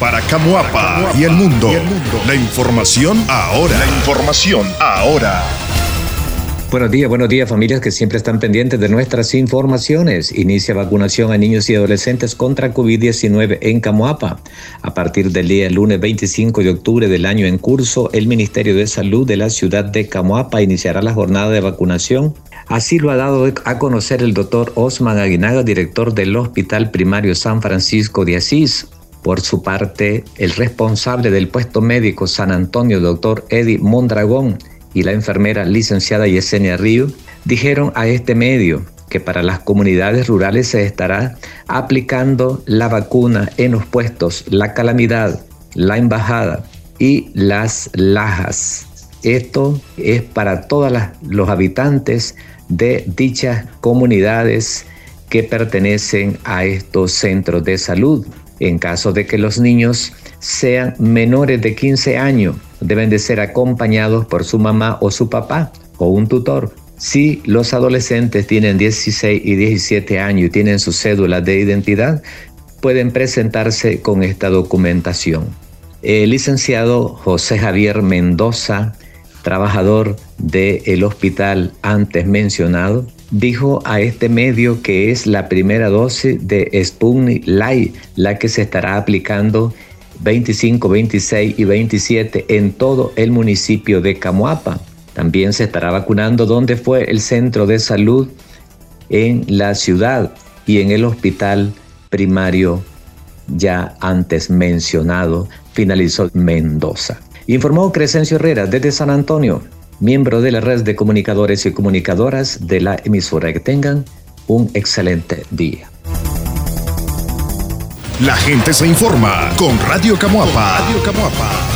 Para Camuapa, y, el mundo. La información ahora. La información ahora. Buenos días, buenos días familias que siempre están pendientes de nuestras informaciones. Inicia vacunación a niños y adolescentes contra COVID-19 en Camuapa. A partir del día lunes 25 de octubre del año en curso, el Ministerio de Salud de la ciudad de Camuapa iniciará la jornada de vacunación. Así lo ha dado a conocer el doctor Osman Aguinaga, director del Hospital Primario San Francisco de Asís. Por su parte, el responsable del puesto médico San Antonio, doctor Eddie Mondragón, y la enfermera licenciada Yesenia Río dijeron a este medio que para las comunidades rurales se estará aplicando la vacuna en los puestos La Calamidad, La Embajada y Las Lajas. Esto es para todos los habitantes de dichas comunidades que pertenecen a estos centros de salud. En caso de que los niños sean menores de 15 años, deben de ser acompañados por su mamá o su papá o un tutor. Si los adolescentes tienen 16 y 17 años y tienen su cédula de identidad, pueden presentarse con esta documentación. El licenciado José Javier Mendoza, trabajador del hospital antes mencionado, dijo a este medio que es la primera dosis de Sputnik Light la que se estará aplicando 25, 26 y 27 en todo el municipio de Camuapa. También se estará vacunando donde fue el centro de salud en la ciudad y en el hospital primario ya antes mencionado, finalizó Mendoza. Informó Crescencio Herrera desde San Antonio, miembro de la red de comunicadores y comunicadoras de la emisora. Que tengan un excelente día. La gente se informa con Radio Camuapa. Radio Camuapa.